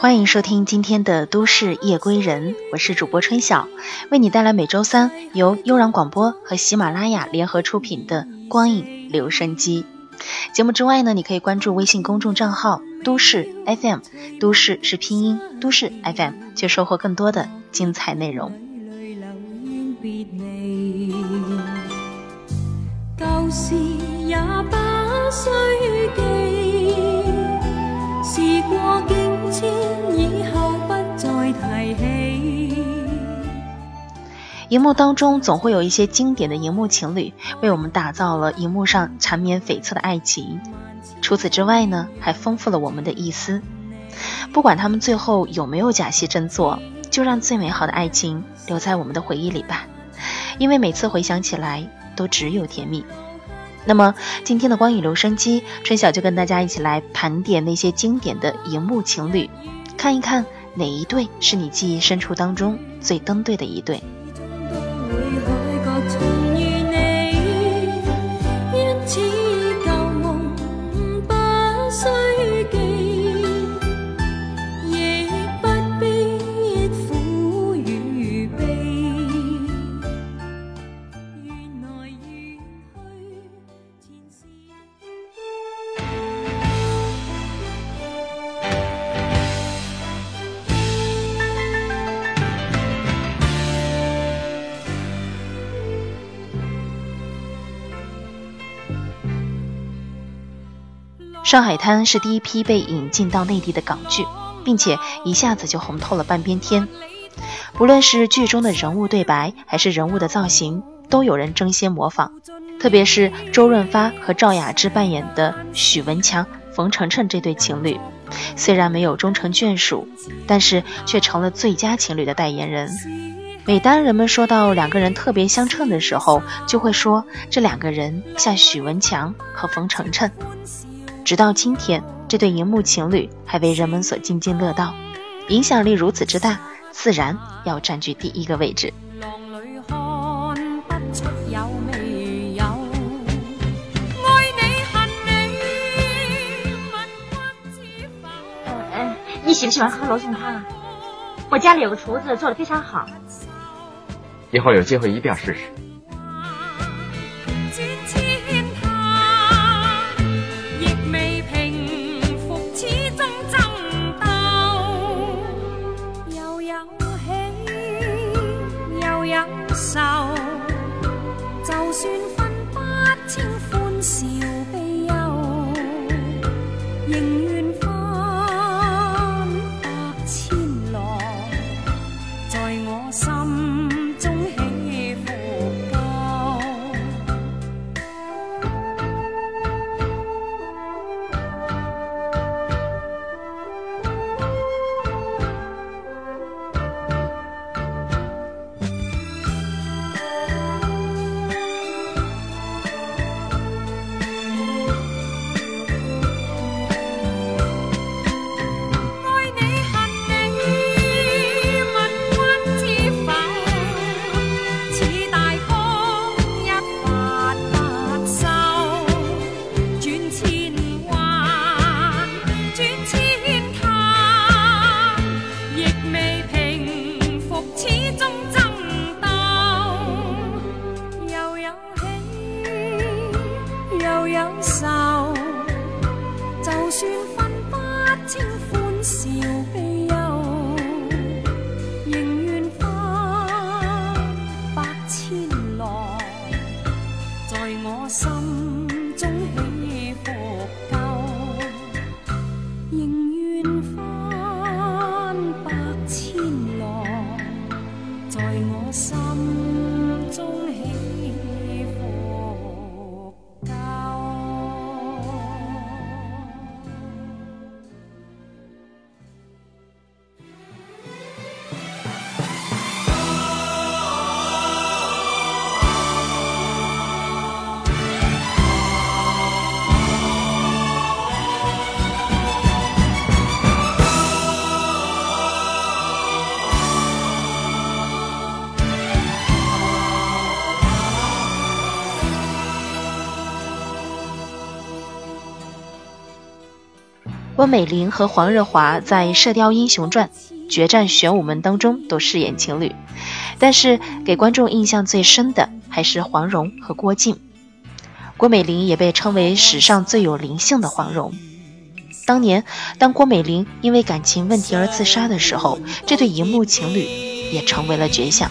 欢迎收听今天的《都市夜归人》，我是主播春晓，为你带来每周三由悠然广播和喜马拉雅联合出品的《光影留声机》节目之外呢，你可以关注微信公众账号“都市 FM”，都市是拼音，都市 FM，去收获更多的精彩内容。旧事也不需记，时过境迁，荧幕当中总会有一些经典的荧幕情侣，为我们打造了荧幕上缠绵悱恻的爱情。除此之外呢，还丰富了我们的意思。不管他们最后有没有假戏真做，就让最美好的爱情留在我们的回忆里吧。因为每次回想起来，都只有甜蜜。那么今天的光影留声机，春晓就跟大家一起来盘点那些经典的荧幕情侣，看一看哪一对是你记忆深处当中最登对的一对。会。上海滩是第一批被引进到内地的港剧，并且一下子就红透了半边天。不论是剧中的人物对白，还是人物的造型，都有人争先模仿。特别是周润发和赵雅芝扮演的许文强、冯程程这对情侣，虽然没有终成眷属，但是却成了最佳情侣的代言人。每当人们说到两个人特别相称的时候，就会说这两个人像许文强和冯程程。直到今天，这对荧幕情侣还为人们所津津乐道，影响力如此之大，自然要占据第一个位置。你喜不喜欢喝罗宋汤啊？我家里有个厨子做的非常好，以后有机会一定要试试。愁就算分不清欢笑悲温美玲和黄日华在《射雕英雄传》《决战玄武门》当中都饰演情侣，但是给观众印象最深的还是黄蓉和郭靖。郭美玲也被称为史上最有灵性的黄蓉。当年，当郭美玲因为感情问题而自杀的时候，这对荧幕情侣也成为了绝响。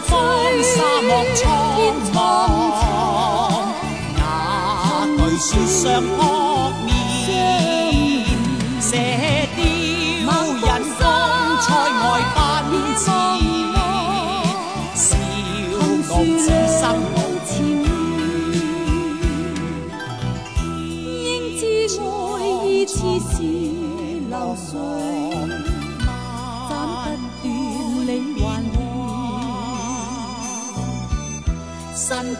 荒沙漠苍茫哪惧雪霜扑面射雕引弓塞外奔驰笑傲此生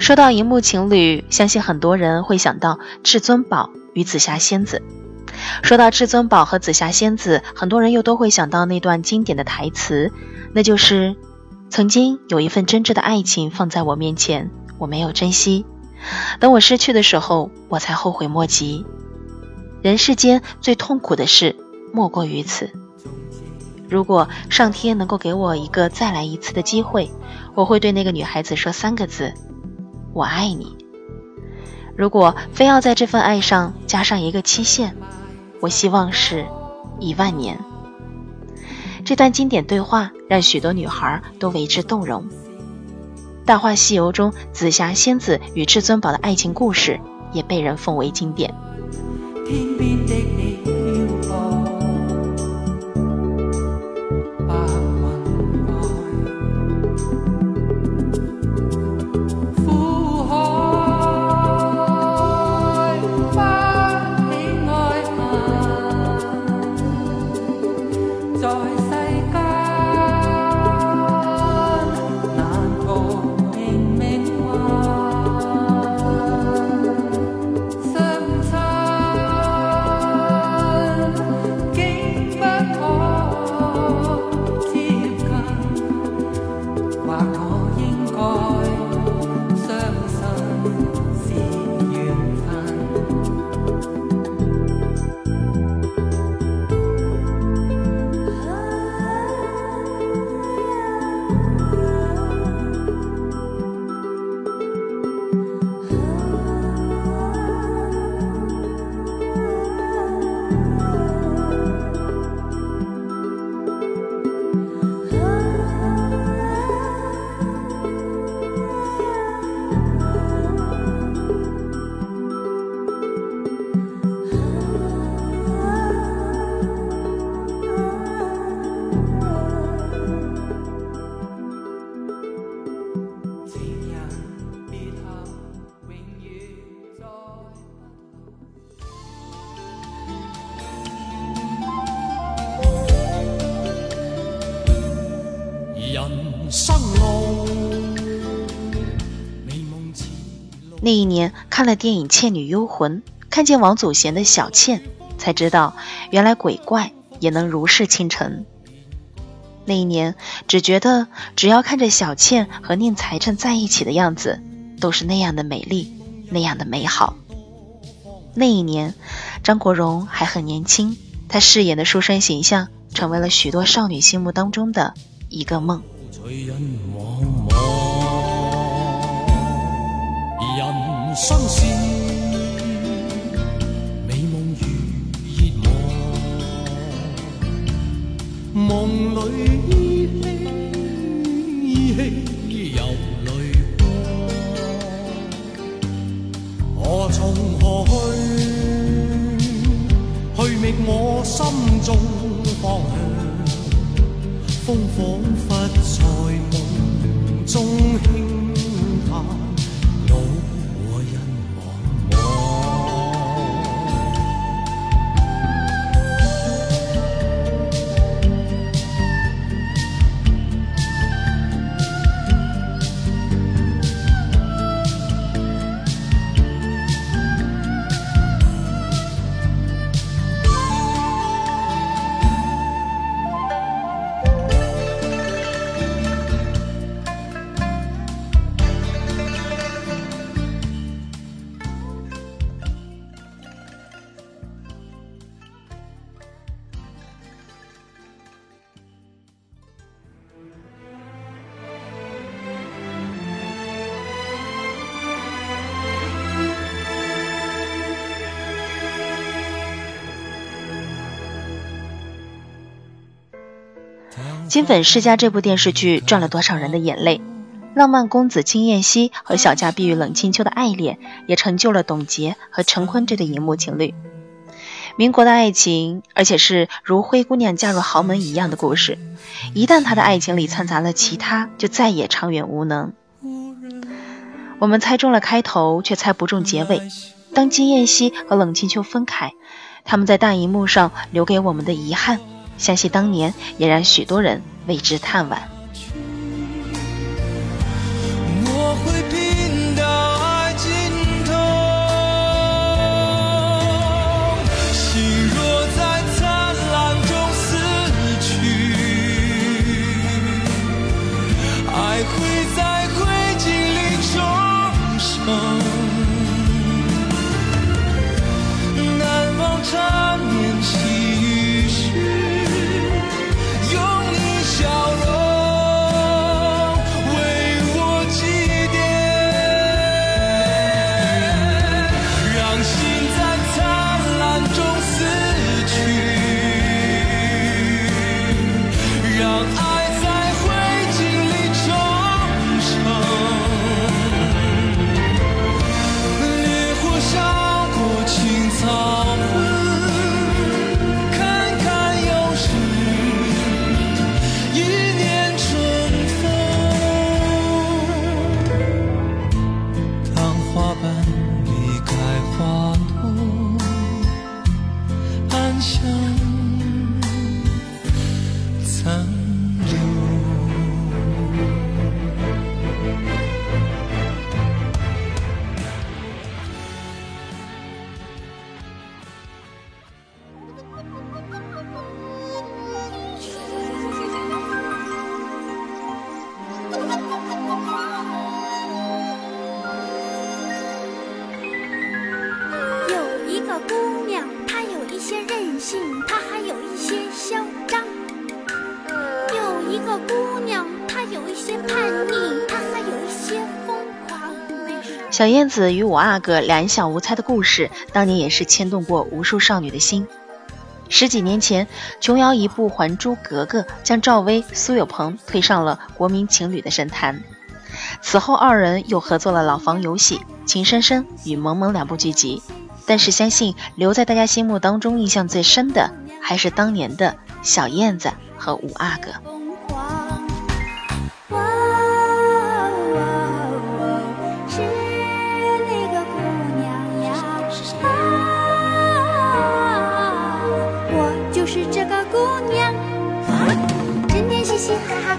说到荧幕情侣，相信很多人会想到至尊宝与紫霞仙子。说到至尊宝和紫霞仙子，很多人又都会想到那段经典的台词，那就是：“曾经有一份真挚的爱情放在我面前，我没有珍惜，等我失去的时候，我才后悔莫及。人世间最痛苦的事，莫过于此。如果上天能够给我一个再来一次的机会，我会对那个女孩子说三个字。”我爱你。如果非要在这份爱上加上一个期限，我希望是一万年。这段经典对话让许多女孩都为之动容。《大话西游》中紫霞仙子与至尊宝的爱情故事也被人奉为经典。那一年看了电影《倩女幽魂》，看见王祖贤的小倩，才知道原来鬼怪也能如是倾城。那一年只觉得只要看着小倩和宁财神在一起的样子，都是那样的美丽，那样的美好。那一年，张国荣还很年轻，他饰演的书生形象成为了许多少女心目当中的一个梦。人，生是美梦如热望，梦里依稀依稀？有泪光，我从何去？去觅我心中方向。风仿佛在梦中轻金粉世家》这部电视剧赚了多少人的眼泪？浪漫公子金燕西和小家碧玉冷清秋的爱恋，也成就了董洁和陈坤这对荧幕情侣。民国的爱情，而且是如灰姑娘嫁入豪门一样的故事。一旦他的爱情里掺杂了其他，就再也长远无能。我们猜中了开头，却猜不中结尾。当金燕西和冷清秋分开，他们在大荧幕上留给我们的遗憾。相信当年也让许多人为之叹惋。些任性，她还有一些嚣张。有一个姑娘，她有一些叛逆，她还有一些疯狂。小燕子与五阿哥两小无猜的故事，当年也是牵动过无数少女的心。十几年前，琼瑶一部《还珠格格》将赵薇、苏有朋推上了国民情侣的神坛。此后，二人又合作了《老房游戏》《情深深》与《萌萌》两部剧集。但是，相信留在大家心目当中印象最深的，还是当年的小燕子和五阿哥。疯狂。哇哦哦，是那个姑娘呀！啊，我就是这个姑娘。整天嘻嘻哈哈，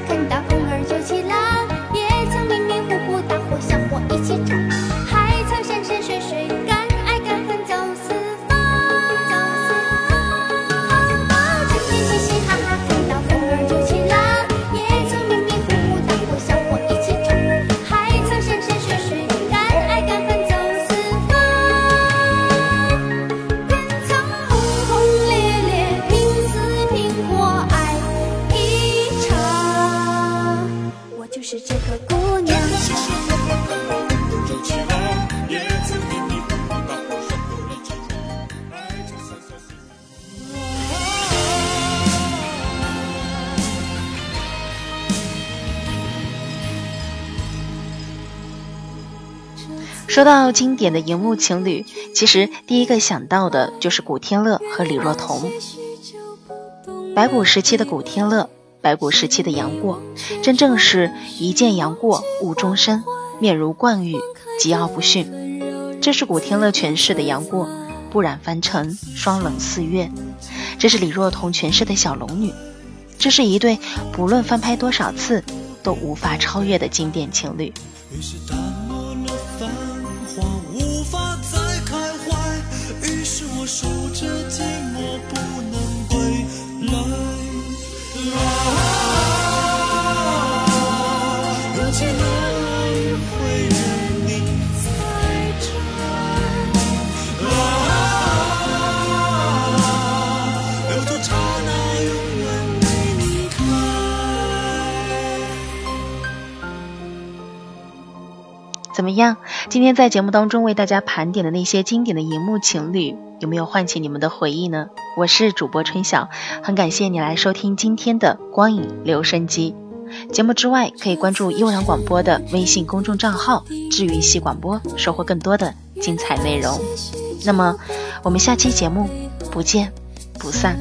说到经典的荧幕情侣，其实第一个想到的就是古天乐和李若彤。白骨时期的古天乐，白骨时期的杨过，真正是一见杨过误终身，面如冠玉，桀骜不驯。这是古天乐诠释的杨过，不染凡尘，双冷似月。这是李若彤诠释的小龙女。这是一对不论翻拍多少次都无法超越的经典情侣。于是于是我数着寂寞，不能归来。怎么样？今天在节目当中为大家盘点的那些经典的荧幕情侣，有没有唤起你们的回忆呢？我是主播春晓，很感谢你来收听今天的光影留声机。节目之外，可以关注悠然广播的微信公众账号“治愈系广播”，收获更多的精彩内容。那么，我们下期节目不见不散。